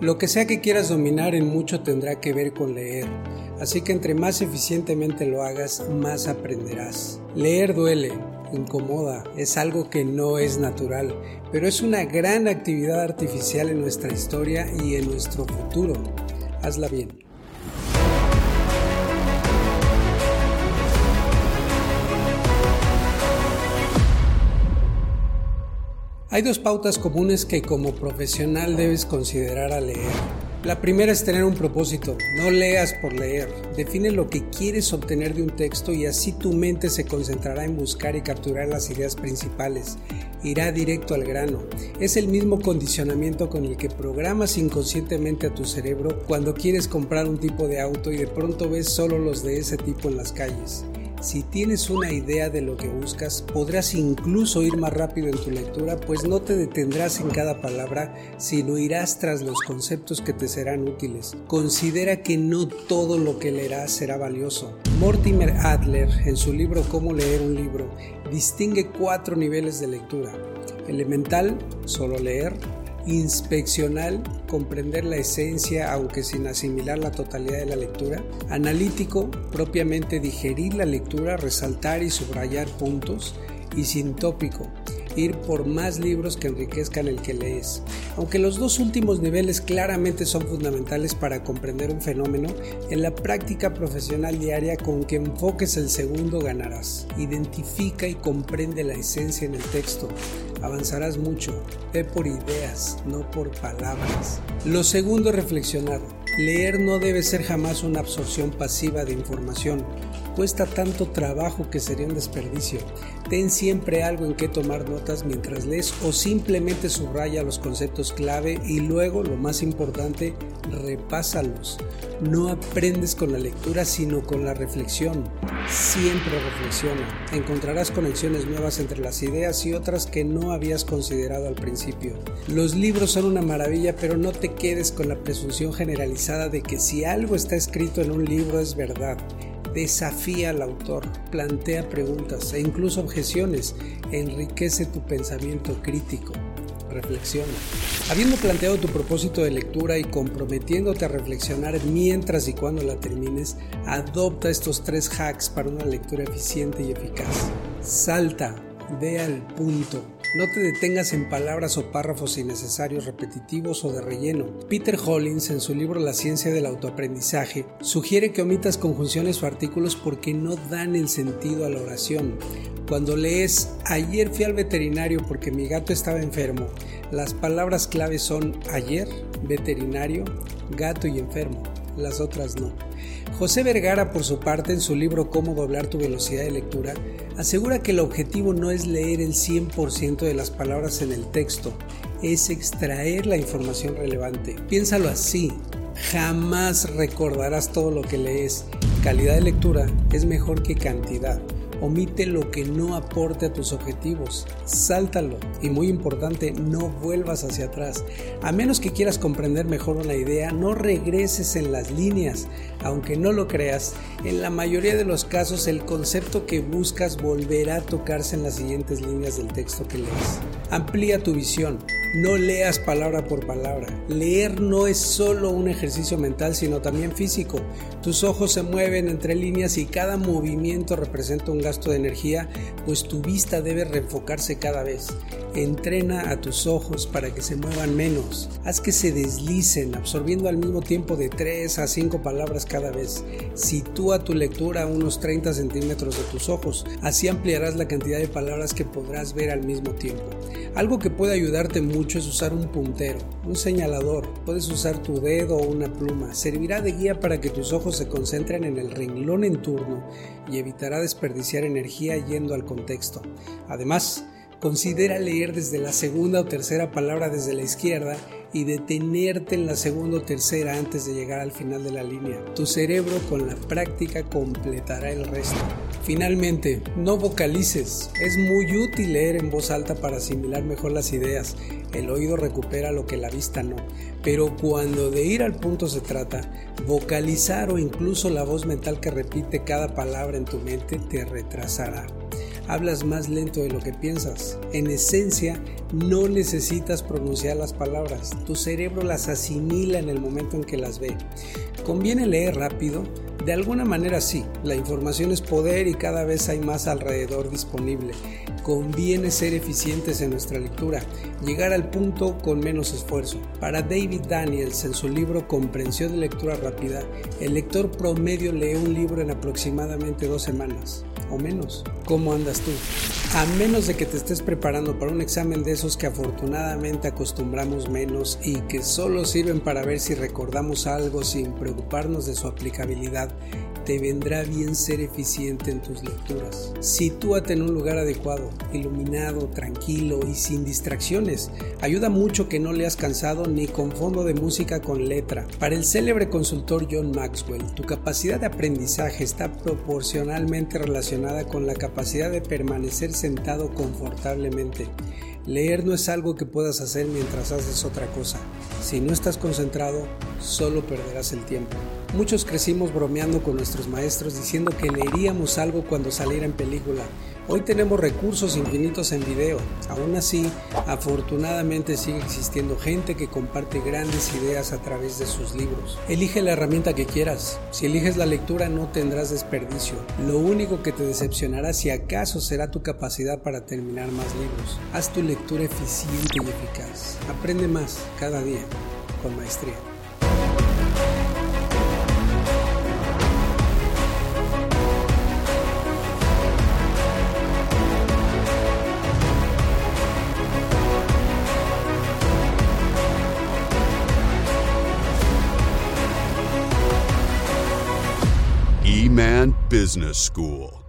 Lo que sea que quieras dominar en mucho tendrá que ver con leer, así que entre más eficientemente lo hagas, más aprenderás. Leer duele, incomoda, es algo que no es natural, pero es una gran actividad artificial en nuestra historia y en nuestro futuro. Hazla bien. Hay dos pautas comunes que como profesional debes considerar al leer. La primera es tener un propósito, no leas por leer, define lo que quieres obtener de un texto y así tu mente se concentrará en buscar y capturar las ideas principales, irá directo al grano. Es el mismo condicionamiento con el que programas inconscientemente a tu cerebro cuando quieres comprar un tipo de auto y de pronto ves solo los de ese tipo en las calles. Si tienes una idea de lo que buscas, podrás incluso ir más rápido en tu lectura, pues no te detendrás en cada palabra, sino irás tras los conceptos que te serán útiles. Considera que no todo lo que leerás será valioso. Mortimer Adler, en su libro Cómo leer un libro, distingue cuatro niveles de lectura. Elemental, solo leer inspeccional, comprender la esencia aunque sin asimilar la totalidad de la lectura, analítico, propiamente digerir la lectura, resaltar y subrayar puntos, y sintópico, ir por más libros que enriquezcan el que lees. Aunque los dos últimos niveles claramente son fundamentales para comprender un fenómeno, en la práctica profesional diaria con que enfoques el segundo ganarás. Identifica y comprende la esencia en el texto. Avanzarás mucho. Ve por ideas, no por palabras. Lo segundo reflexionar. Leer no debe ser jamás una absorción pasiva de información cuesta tanto trabajo que sería un desperdicio. Ten siempre algo en que tomar notas mientras lees o simplemente subraya los conceptos clave y luego, lo más importante, repásalos. No aprendes con la lectura sino con la reflexión. Siempre reflexiona. Encontrarás conexiones nuevas entre las ideas y otras que no habías considerado al principio. Los libros son una maravilla, pero no te quedes con la presunción generalizada de que si algo está escrito en un libro es verdad desafía al autor, plantea preguntas e incluso objeciones, enriquece tu pensamiento crítico. Reflexiona. Habiendo planteado tu propósito de lectura y comprometiéndote a reflexionar mientras y cuando la termines, adopta estos tres hacks para una lectura eficiente y eficaz. Salta, ve al punto, no te detengas en palabras o párrafos innecesarios, repetitivos o de relleno. Peter Hollins, en su libro La ciencia del autoaprendizaje, sugiere que omitas conjunciones o artículos porque no dan el sentido a la oración. Cuando lees ayer fui al veterinario porque mi gato estaba enfermo, las palabras claves son ayer, veterinario, gato y enfermo. Las otras no. José Vergara, por su parte, en su libro Cómo doblar tu velocidad de lectura, asegura que el objetivo no es leer el 100% de las palabras en el texto, es extraer la información relevante. Piénsalo así, jamás recordarás todo lo que lees. Calidad de lectura es mejor que cantidad. Omite lo que no aporte a tus objetivos. Sáltalo. Y muy importante, no vuelvas hacia atrás. A menos que quieras comprender mejor una idea, no regreses en las líneas. Aunque no lo creas, en la mayoría de los casos el concepto que buscas volverá a tocarse en las siguientes líneas del texto que lees. Amplía tu visión. No leas palabra por palabra. Leer no es solo un ejercicio mental, sino también físico. Tus ojos se mueven entre líneas y cada movimiento representa un gasto de energía, pues tu vista debe reenfocarse cada vez. Entrena a tus ojos para que se muevan menos. Haz que se deslicen, absorbiendo al mismo tiempo de 3 a 5 palabras cada vez. Sitúa tu lectura a unos 30 centímetros de tus ojos. Así ampliarás la cantidad de palabras que podrás ver al mismo tiempo. Algo que puede ayudarte mucho es usar un puntero, un señalador, puedes usar tu dedo o una pluma, servirá de guía para que tus ojos se concentren en el renglón en turno y evitará desperdiciar energía yendo al contexto. Además, considera leer desde la segunda o tercera palabra desde la izquierda y detenerte en la segunda o tercera antes de llegar al final de la línea. Tu cerebro con la práctica completará el resto. Finalmente, no vocalices. Es muy útil leer en voz alta para asimilar mejor las ideas. El oído recupera lo que la vista no. Pero cuando de ir al punto se trata, vocalizar o incluso la voz mental que repite cada palabra en tu mente te retrasará. Hablas más lento de lo que piensas. En esencia, no necesitas pronunciar las palabras, tu cerebro las asimila en el momento en que las ve. ¿Conviene leer rápido? De alguna manera sí, la información es poder y cada vez hay más alrededor disponible. Conviene ser eficientes en nuestra lectura, llegar al punto con menos esfuerzo. Para David Daniels, en su libro Comprensión de lectura rápida, el lector promedio lee un libro en aproximadamente dos semanas o menos. ¿Cómo andas tú? A menos de que te estés preparando para un examen de esos que afortunadamente acostumbramos menos y que solo sirven para ver si recordamos algo sin preocuparnos de su aplicabilidad, te vendrá bien ser eficiente en tus lecturas. Sitúate en un lugar adecuado, iluminado, tranquilo y sin distracciones. Ayuda mucho que no leas cansado ni con fondo de música con letra. Para el célebre consultor John Maxwell, tu capacidad de aprendizaje está proporcionalmente relacionada con la capacidad de permanecer sentado confortablemente. Leer no es algo que puedas hacer mientras haces otra cosa. Si no estás concentrado, solo perderás el tiempo. Muchos crecimos bromeando con nuestros maestros diciendo que leeríamos algo cuando saliera en película. Hoy tenemos recursos infinitos en video. Aún así, afortunadamente sigue existiendo gente que comparte grandes ideas a través de sus libros. Elige la herramienta que quieras. Si eliges la lectura no tendrás desperdicio. Lo único que te decepcionará si acaso será tu capacidad para terminar más libros. Haz tu lectura eficiente y eficaz. Aprende más cada día con maestría. Business School.